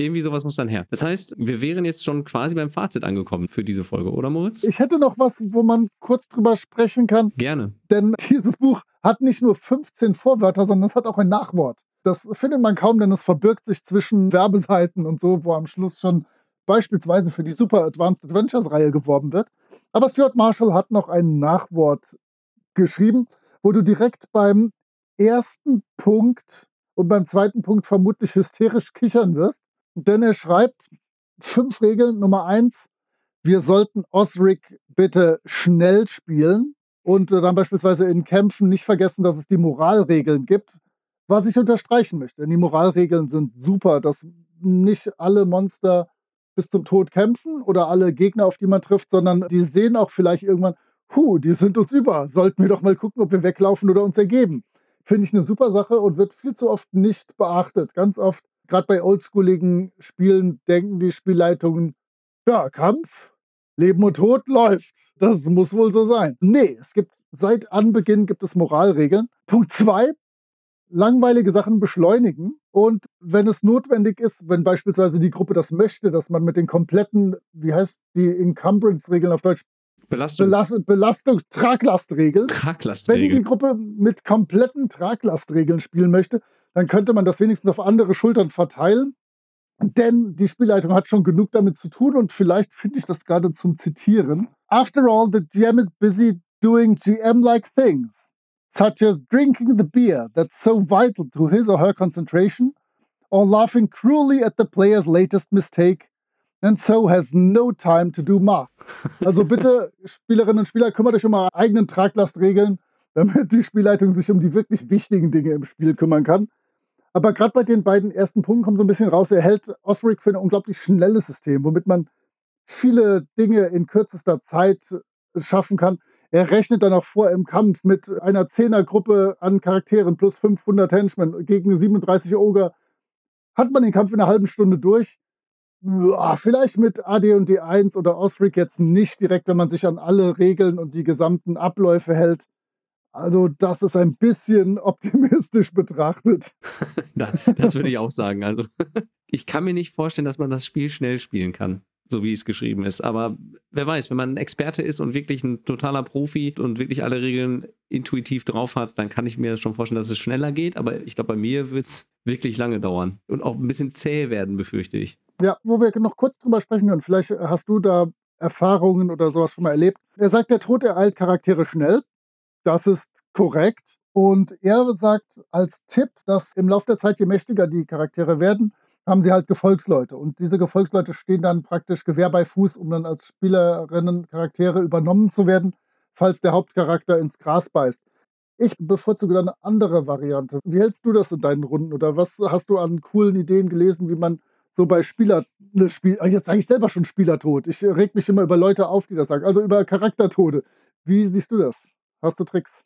Irgendwie sowas muss dann her. Das heißt, wir wären jetzt schon quasi beim Fazit angekommen für diese Folge, oder Moritz? Ich hätte noch was, wo man kurz drüber sprechen kann. Gerne. Denn dieses Buch hat nicht nur 15 Vorwörter, sondern es hat auch ein Nachwort. Das findet man kaum, denn es verbirgt sich zwischen Werbeseiten und so, wo am Schluss schon beispielsweise für die Super Advanced Adventures Reihe geworben wird. Aber Stuart Marshall hat noch ein Nachwort geschrieben, wo du direkt beim ersten Punkt und beim zweiten Punkt vermutlich hysterisch kichern wirst. Denn er schreibt fünf Regeln. Nummer eins, wir sollten Osric bitte schnell spielen und dann beispielsweise in Kämpfen nicht vergessen, dass es die Moralregeln gibt, was ich unterstreichen möchte. Denn die Moralregeln sind super, dass nicht alle Monster bis zum Tod kämpfen oder alle Gegner, auf die man trifft, sondern die sehen auch vielleicht irgendwann, Puh, die sind uns über. Sollten wir doch mal gucken, ob wir weglaufen oder uns ergeben. Finde ich eine super Sache und wird viel zu oft nicht beachtet. Ganz oft, gerade bei oldschooligen Spielen, denken die Spielleitungen, ja, Kampf, Leben und Tod läuft. Das muss wohl so sein. Nee, es gibt seit Anbeginn gibt es Moralregeln. Punkt zwei, langweilige Sachen beschleunigen. Und wenn es notwendig ist, wenn beispielsweise die Gruppe das möchte, dass man mit den kompletten, wie heißt die Encumbrance-Regeln auf Deutsch, Belastung. Belast Belastung, Traglastregeln. Traglastregeln. Wenn die Gruppe mit kompletten Traglastregeln spielen möchte, dann könnte man das wenigstens auf andere Schultern verteilen. Denn die Spielleitung hat schon genug damit zu tun und vielleicht finde ich das gerade zum Zitieren. After all, the GM is busy doing GM-like things, such as drinking the beer that's so vital to his or her concentration, or laughing cruelly at the player's latest mistake, and so has no time to do math. Also bitte, Spielerinnen und Spieler, kümmert euch um eure eigenen Traglastregeln, damit die Spielleitung sich um die wirklich wichtigen Dinge im Spiel kümmern kann. Aber gerade bei den beiden ersten Punkten kommt so ein bisschen raus, er hält Osric für ein unglaublich schnelles System, womit man viele Dinge in kürzester Zeit schaffen kann. Er rechnet dann auch vor im Kampf mit einer Zehnergruppe an Charakteren plus 500 Henchmen gegen 37 Ogre. Hat man den Kampf in einer halben Stunde durch ja, vielleicht mit AD und D1 oder Osric jetzt nicht direkt, wenn man sich an alle Regeln und die gesamten Abläufe hält. Also, das ist ein bisschen optimistisch betrachtet. das würde ich auch sagen. Also, ich kann mir nicht vorstellen, dass man das Spiel schnell spielen kann so wie es geschrieben ist. Aber wer weiß, wenn man ein Experte ist und wirklich ein totaler Profi und wirklich alle Regeln intuitiv drauf hat, dann kann ich mir schon vorstellen, dass es schneller geht. Aber ich glaube, bei mir wird es wirklich lange dauern und auch ein bisschen zäh werden, befürchte ich. Ja, wo wir noch kurz drüber sprechen können. Vielleicht hast du da Erfahrungen oder sowas schon mal erlebt. Er sagt, der Tod ereilt Charaktere schnell. Das ist korrekt. Und er sagt als Tipp, dass im Laufe der Zeit, je mächtiger die Charaktere werden, haben sie halt Gefolgsleute. Und diese Gefolgsleute stehen dann praktisch Gewehr bei Fuß, um dann als Spielerinnen Charaktere übernommen zu werden, falls der Hauptcharakter ins Gras beißt. Ich bevorzuge dann eine andere Variante. Wie hältst du das in deinen Runden? Oder was hast du an coolen Ideen gelesen, wie man so bei Spieler, ne, Spiel, ah, jetzt sage ich selber schon Spielertod. Ich reg mich immer über Leute auf, die das sagen. Also über Charaktertode. Wie siehst du das? Hast du Tricks?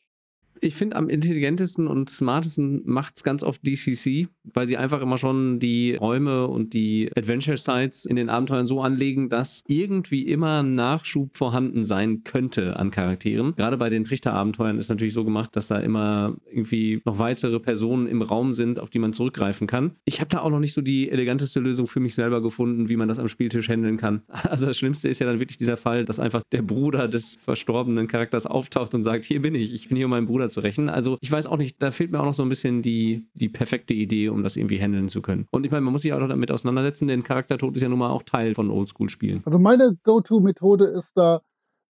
Ich finde, am intelligentesten und smartesten macht es ganz oft DCC, weil sie einfach immer schon die Räume und die Adventure Sites in den Abenteuern so anlegen, dass irgendwie immer Nachschub vorhanden sein könnte an Charakteren. Gerade bei den Trichterabenteuern ist natürlich so gemacht, dass da immer irgendwie noch weitere Personen im Raum sind, auf die man zurückgreifen kann. Ich habe da auch noch nicht so die eleganteste Lösung für mich selber gefunden, wie man das am Spieltisch handeln kann. Also das Schlimmste ist ja dann wirklich dieser Fall, dass einfach der Bruder des verstorbenen Charakters auftaucht und sagt, hier bin ich, ich bin hier, um meinen Bruder runterzurechnen. Also ich weiß auch nicht, da fehlt mir auch noch so ein bisschen die, die perfekte Idee, um das irgendwie handeln zu können. Und ich meine, man muss sich auch noch damit auseinandersetzen, denn Charaktertod ist ja nun mal auch Teil von Oldschool-Spielen. Also meine Go-To-Methode ist da,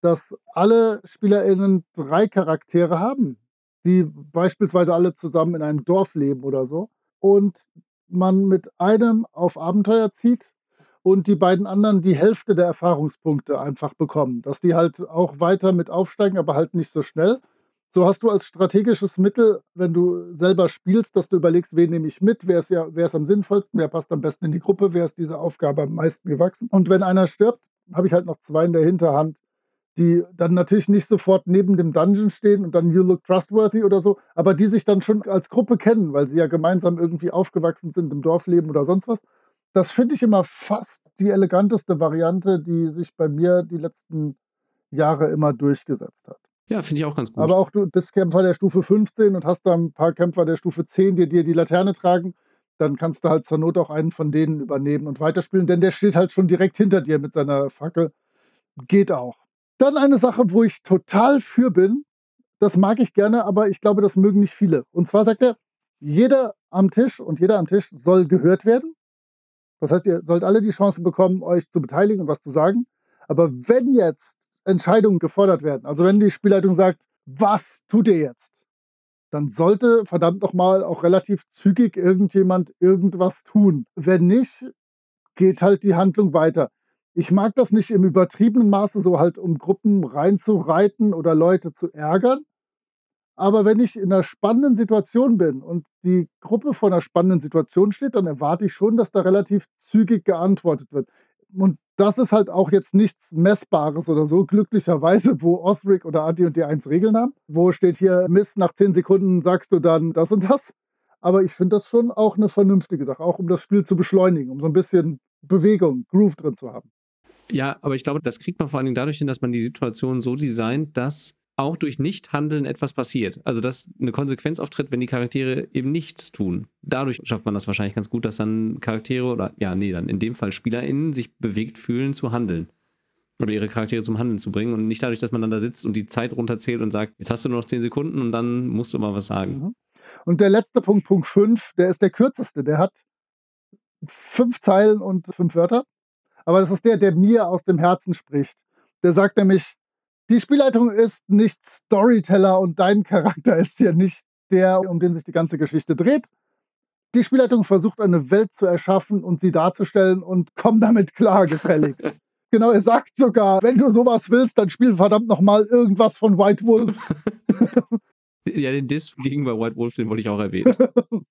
dass alle SpielerInnen drei Charaktere haben, die beispielsweise alle zusammen in einem Dorf leben oder so. Und man mit einem auf Abenteuer zieht und die beiden anderen die Hälfte der Erfahrungspunkte einfach bekommen. Dass die halt auch weiter mit aufsteigen, aber halt nicht so schnell. So hast du als strategisches Mittel, wenn du selber spielst, dass du überlegst, wen nehme ich mit, wer ist, ja, wer ist am sinnvollsten, wer passt am besten in die Gruppe, wer ist dieser Aufgabe am meisten gewachsen. Und wenn einer stirbt, habe ich halt noch zwei in der Hinterhand, die dann natürlich nicht sofort neben dem Dungeon stehen und dann You Look Trustworthy oder so, aber die sich dann schon als Gruppe kennen, weil sie ja gemeinsam irgendwie aufgewachsen sind im Dorfleben oder sonst was. Das finde ich immer fast die eleganteste Variante, die sich bei mir die letzten Jahre immer durchgesetzt hat. Ja, finde ich auch ganz gut. Aber auch du bist Kämpfer der Stufe 15 und hast da ein paar Kämpfer der Stufe 10, die dir die Laterne tragen. Dann kannst du halt zur Not auch einen von denen übernehmen und weiterspielen, denn der steht halt schon direkt hinter dir mit seiner Fackel. Geht auch. Dann eine Sache, wo ich total für bin. Das mag ich gerne, aber ich glaube, das mögen nicht viele. Und zwar sagt er, jeder am Tisch und jeder am Tisch soll gehört werden. Das heißt, ihr sollt alle die Chance bekommen, euch zu beteiligen und was zu sagen. Aber wenn jetzt Entscheidungen gefordert werden, also wenn die Spielleitung sagt, was tut ihr jetzt? Dann sollte verdammt nochmal auch relativ zügig irgendjemand irgendwas tun. Wenn nicht, geht halt die Handlung weiter. Ich mag das nicht im übertriebenen Maße, so halt um Gruppen reinzureiten oder Leute zu ärgern. Aber wenn ich in einer spannenden Situation bin und die Gruppe vor einer spannenden Situation steht, dann erwarte ich schon, dass da relativ zügig geantwortet wird. Und das ist halt auch jetzt nichts Messbares oder so, glücklicherweise, wo Osric oder Adi und die 1 Regeln haben. Wo steht hier, Mist, nach 10 Sekunden sagst du dann das und das. Aber ich finde das schon auch eine vernünftige Sache, auch um das Spiel zu beschleunigen, um so ein bisschen Bewegung, Groove drin zu haben. Ja, aber ich glaube, das kriegt man vor allen Dingen dadurch hin, dass man die Situation so designt, dass auch durch Nichthandeln etwas passiert. Also, dass eine Konsequenz auftritt, wenn die Charaktere eben nichts tun. Dadurch schafft man das wahrscheinlich ganz gut, dass dann Charaktere oder, ja, nee, dann in dem Fall SpielerInnen sich bewegt fühlen zu handeln. Oder ihre Charaktere zum Handeln zu bringen und nicht dadurch, dass man dann da sitzt und die Zeit runterzählt und sagt, jetzt hast du nur noch zehn Sekunden und dann musst du mal was sagen. Mhm. Und der letzte Punkt, Punkt 5, der ist der kürzeste. Der hat fünf Zeilen und fünf Wörter. Aber das ist der, der mir aus dem Herzen spricht. Der sagt nämlich, die Spielleitung ist nicht Storyteller und dein Charakter ist hier nicht der, um den sich die ganze Geschichte dreht. Die Spielleitung versucht eine Welt zu erschaffen und sie darzustellen und komm damit klar, gefälligst. genau, er sagt sogar, wenn du sowas willst, dann spiel verdammt nochmal irgendwas von White Wolf. ja, den Diss gegenüber White Wolf, den wollte ich auch erwähnen.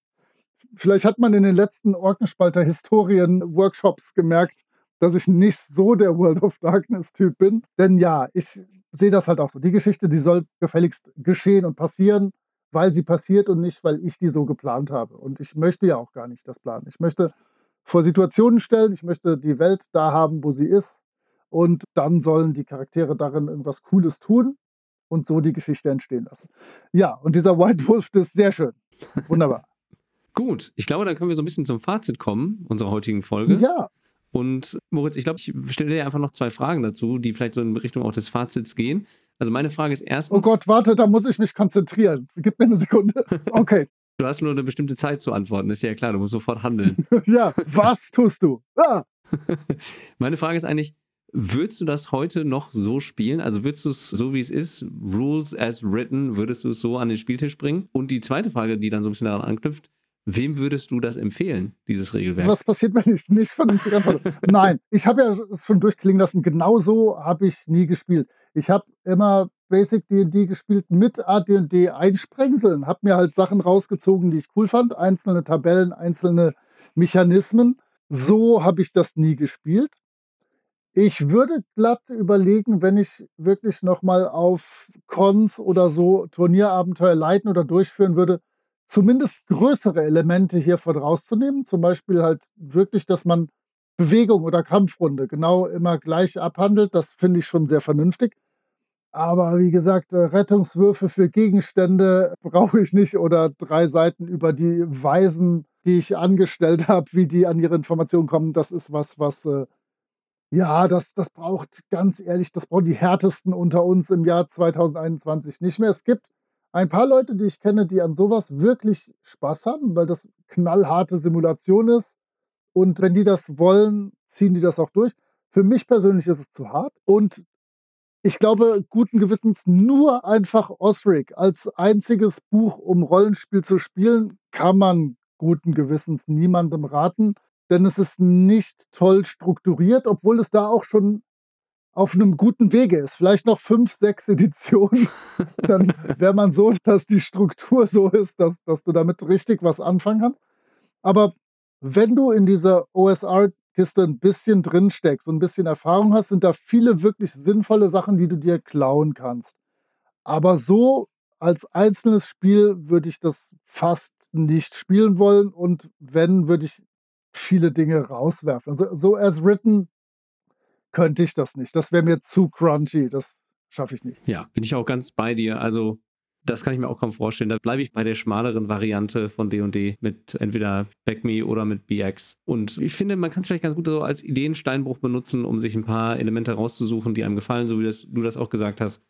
Vielleicht hat man in den letzten Orkenspalter-Historien-Workshops gemerkt, dass ich nicht so der World of Darkness-Typ bin. Denn ja, ich sehe das halt auch so. Die Geschichte, die soll gefälligst geschehen und passieren, weil sie passiert und nicht, weil ich die so geplant habe. Und ich möchte ja auch gar nicht das planen. Ich möchte vor Situationen stellen, ich möchte die Welt da haben, wo sie ist. Und dann sollen die Charaktere darin irgendwas Cooles tun und so die Geschichte entstehen lassen. Ja, und dieser White Wolf, das ist sehr schön. Wunderbar. Gut, ich glaube, dann können wir so ein bisschen zum Fazit kommen unserer heutigen Folge. Ja. Und Moritz, ich glaube, ich stelle dir einfach noch zwei Fragen dazu, die vielleicht so in Richtung auch des Fazits gehen. Also meine Frage ist erstens. Oh Gott, warte, da muss ich mich konzentrieren. Gib mir eine Sekunde. Okay. du hast nur eine bestimmte Zeit zu antworten, ist ja klar, du musst sofort handeln. ja, was tust du? Ah. meine Frage ist eigentlich, würdest du das heute noch so spielen? Also würdest du es so wie es ist, Rules as written, würdest du es so an den Spieltisch bringen? Und die zweite Frage, die dann so ein bisschen daran anknüpft, Wem würdest du das empfehlen, dieses Regelwerk? Was passiert, wenn ich nicht vernünftig antworte? Nein, ich habe ja schon durchklingen lassen, genauso habe ich nie gespielt. Ich habe immer Basic D&D gespielt mit AD&D Einsprengseln, habe mir halt Sachen rausgezogen, die ich cool fand, einzelne Tabellen, einzelne Mechanismen. So habe ich das nie gespielt. Ich würde glatt überlegen, wenn ich wirklich nochmal auf Cons oder so Turnierabenteuer leiten oder durchführen würde, zumindest größere Elemente hiervon rauszunehmen. Zum Beispiel halt wirklich, dass man Bewegung oder Kampfrunde genau immer gleich abhandelt. Das finde ich schon sehr vernünftig. Aber wie gesagt, äh, Rettungswürfe für Gegenstände brauche ich nicht oder drei Seiten über die Weisen, die ich angestellt habe, wie die an ihre Informationen kommen. Das ist was, was, äh, ja, das, das braucht ganz ehrlich, das brauchen die härtesten unter uns im Jahr 2021 nicht mehr. Es gibt ein paar Leute, die ich kenne, die an sowas wirklich Spaß haben, weil das knallharte Simulation ist. Und wenn die das wollen, ziehen die das auch durch. Für mich persönlich ist es zu hart. Und ich glaube, guten Gewissens nur einfach Osric als einziges Buch, um Rollenspiel zu spielen, kann man guten Gewissens niemandem raten, denn es ist nicht toll strukturiert, obwohl es da auch schon auf einem guten Wege ist. Vielleicht noch fünf, sechs Editionen, dann wäre man so, dass die Struktur so ist, dass, dass du damit richtig was anfangen kannst. Aber wenn du in dieser OSR-Kiste ein bisschen drin steckst und ein bisschen Erfahrung hast, sind da viele wirklich sinnvolle Sachen, die du dir klauen kannst. Aber so als einzelnes Spiel würde ich das fast nicht spielen wollen und wenn, würde ich viele Dinge rauswerfen. Also so as written könnte ich das nicht. Das wäre mir zu crunchy. Das schaffe ich nicht. Ja, bin ich auch ganz bei dir. Also das kann ich mir auch kaum vorstellen. Da bleibe ich bei der schmaleren Variante von D&D mit entweder Back Me oder mit BX. Und ich finde, man kann es vielleicht ganz gut so als Ideensteinbruch benutzen, um sich ein paar Elemente rauszusuchen, die einem gefallen, so wie das, du das auch gesagt hast.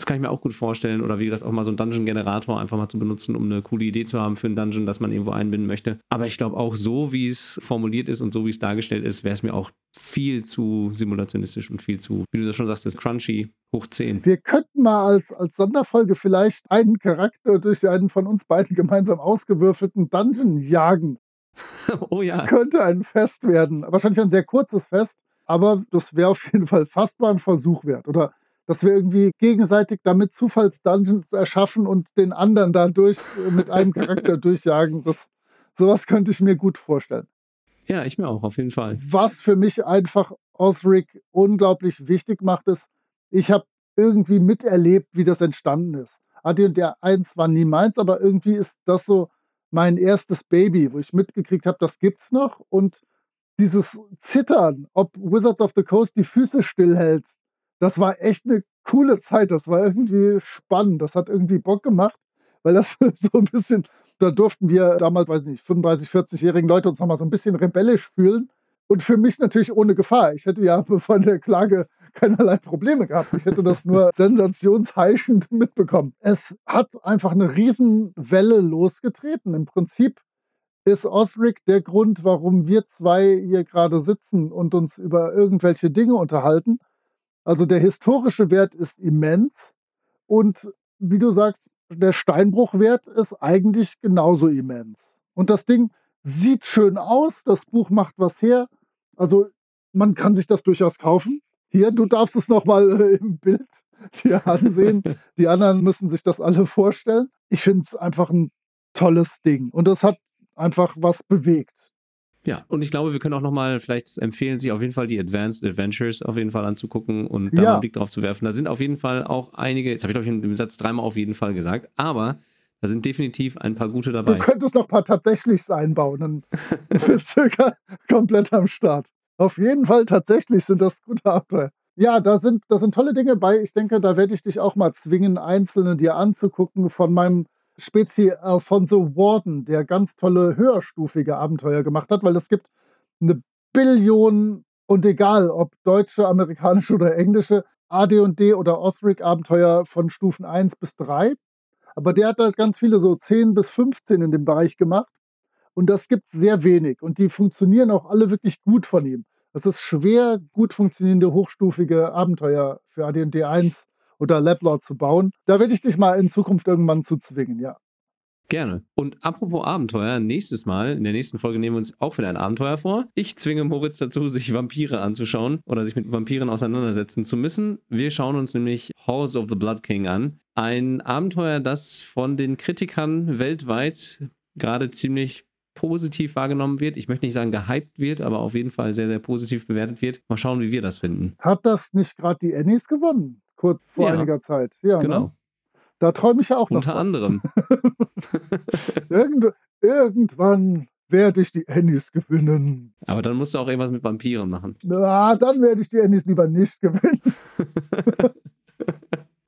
Das kann ich mir auch gut vorstellen. Oder wie gesagt, auch mal so einen Dungeon-Generator einfach mal zu benutzen, um eine coole Idee zu haben für einen Dungeon, das man irgendwo einbinden möchte. Aber ich glaube auch so, wie es formuliert ist und so, wie es dargestellt ist, wäre es mir auch viel zu simulationistisch und viel zu, wie du das schon sagst, crunchy hoch 10. Wir könnten mal als, als Sonderfolge vielleicht einen Charakter durch einen von uns beiden gemeinsam ausgewürfelten Dungeon jagen. oh ja. Könnte ein Fest werden. Wahrscheinlich ein sehr kurzes Fest, aber das wäre auf jeden Fall fast mal ein Versuch wert. Oder dass wir irgendwie gegenseitig damit Zufallsdungeons erschaffen und den anderen dadurch äh, mit einem Charakter durchjagen. Das, sowas könnte ich mir gut vorstellen. Ja, ich mir auch, auf jeden Fall. Was für mich einfach Osric unglaublich wichtig macht, ist, ich habe irgendwie miterlebt, wie das entstanden ist. AD&D 1 war nie meins, aber irgendwie ist das so mein erstes Baby, wo ich mitgekriegt habe, das gibt's noch und dieses Zittern, ob Wizards of the Coast die Füße stillhält, das war echt eine coole Zeit. Das war irgendwie spannend. Das hat irgendwie Bock gemacht, weil das so ein bisschen, da durften wir damals, weiß nicht, 35, 40-jährigen Leute uns nochmal so ein bisschen rebellisch fühlen. Und für mich natürlich ohne Gefahr. Ich hätte ja von der Klage keinerlei Probleme gehabt. Ich hätte das nur sensationsheischend mitbekommen. Es hat einfach eine Riesenwelle losgetreten. Im Prinzip ist Osric der Grund, warum wir zwei hier gerade sitzen und uns über irgendwelche Dinge unterhalten. Also der historische Wert ist immens und wie du sagst, der Steinbruchwert ist eigentlich genauso immens. Und das Ding sieht schön aus, das Buch macht was her. Also man kann sich das durchaus kaufen. Hier, du darfst es nochmal äh, im Bild dir ansehen. Die anderen müssen sich das alle vorstellen. Ich finde es einfach ein tolles Ding. Und es hat einfach was bewegt. Ja, und ich glaube, wir können auch nochmal vielleicht empfehlen, sich auf jeden Fall die Advanced Adventures auf jeden Fall anzugucken und da ja. einen Blick drauf zu werfen. Da sind auf jeden Fall auch einige, jetzt habe ich glaube ich im Satz dreimal auf jeden Fall gesagt, aber da sind definitiv ein paar gute dabei. Du könntest noch ein paar tatsächlich einbauen, dann bist du komplett am Start. Auf jeden Fall tatsächlich sind das gute Abenteuer. Ja, da sind, da sind tolle Dinge bei. Ich denke, da werde ich dich auch mal zwingen, einzelne dir anzugucken von meinem Spezi Alfonso Warden, der ganz tolle höherstufige Abenteuer gemacht hat, weil es gibt eine Billion und egal, ob deutsche, amerikanische oder englische, AD&D oder Osric-Abenteuer von Stufen 1 bis 3. Aber der hat halt ganz viele, so 10 bis 15 in dem Bereich gemacht. Und das gibt sehr wenig. Und die funktionieren auch alle wirklich gut von ihm. Es ist schwer, gut funktionierende, hochstufige Abenteuer für AD&D 1 oder Lablord zu bauen. Da werde ich dich mal in Zukunft irgendwann zu zwingen, ja. Gerne. Und apropos Abenteuer, nächstes Mal, in der nächsten Folge nehmen wir uns auch wieder ein Abenteuer vor. Ich zwinge Moritz dazu, sich Vampire anzuschauen oder sich mit Vampiren auseinandersetzen zu müssen. Wir schauen uns nämlich Halls of the Blood King an. Ein Abenteuer, das von den Kritikern weltweit gerade ziemlich positiv wahrgenommen wird. Ich möchte nicht sagen gehypt wird, aber auf jeden Fall sehr, sehr positiv bewertet wird. Mal schauen, wie wir das finden. Hat das nicht gerade die Ennies gewonnen? Kurz vor ja, einiger Zeit. Ja, ne? genau. Ne? Da träume ich ja auch noch. Unter anderem. Irgend, irgendwann werde ich die Ennis gewinnen. Aber dann musst du auch irgendwas mit Vampiren machen. Na, dann werde ich die Ennis lieber nicht gewinnen.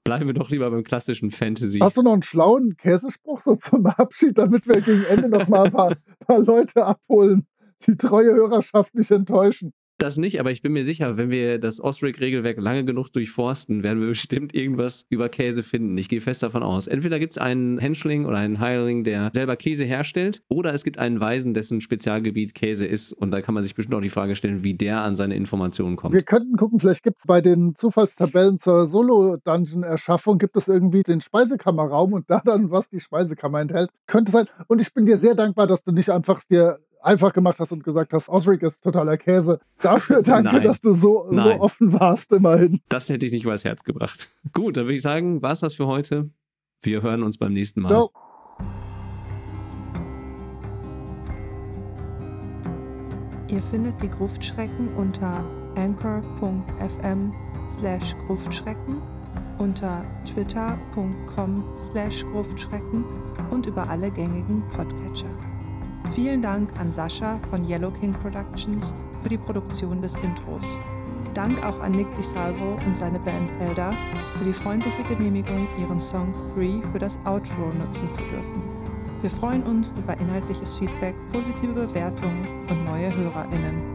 Bleiben wir doch lieber beim klassischen Fantasy. Hast du noch einen schlauen Käsespruch so zum Abschied, damit wir gegen Ende noch mal ein paar, paar Leute abholen, die treue Hörerschaft nicht enttäuschen? Das nicht, aber ich bin mir sicher, wenn wir das Osric-Regelwerk lange genug durchforsten, werden wir bestimmt irgendwas über Käse finden. Ich gehe fest davon aus. Entweder gibt es einen Henschling oder einen Hireling, der selber Käse herstellt, oder es gibt einen Weisen, dessen Spezialgebiet Käse ist. Und da kann man sich bestimmt auch die Frage stellen, wie der an seine Informationen kommt. Wir könnten gucken, vielleicht gibt es bei den Zufallstabellen zur Solo-Dungeon-Erschaffung, gibt es irgendwie den Speisekammerraum und da dann, was die Speisekammer enthält. Könnte sein. Und ich bin dir sehr dankbar, dass du nicht einfach dir einfach gemacht hast und gesagt hast, Osric ist totaler Käse. Dafür danke, dass du so, so offen warst, immerhin. Das hätte ich nicht übers Herz gebracht. Gut, dann würde ich sagen, war es das für heute. Wir hören uns beim nächsten Mal. Ciao. Ihr findet die Gruftschrecken unter anchor.fm slash Gruftschrecken, unter twitter.com slash Gruftschrecken und über alle gängigen Podcatcher. Vielen Dank an Sascha von Yellow King Productions für die Produktion des Intros. Dank auch an Nick DiSalvo und seine Band Elder für die freundliche Genehmigung, ihren Song 3 für das Outro nutzen zu dürfen. Wir freuen uns über inhaltliches Feedback, positive Bewertungen und neue HörerInnen.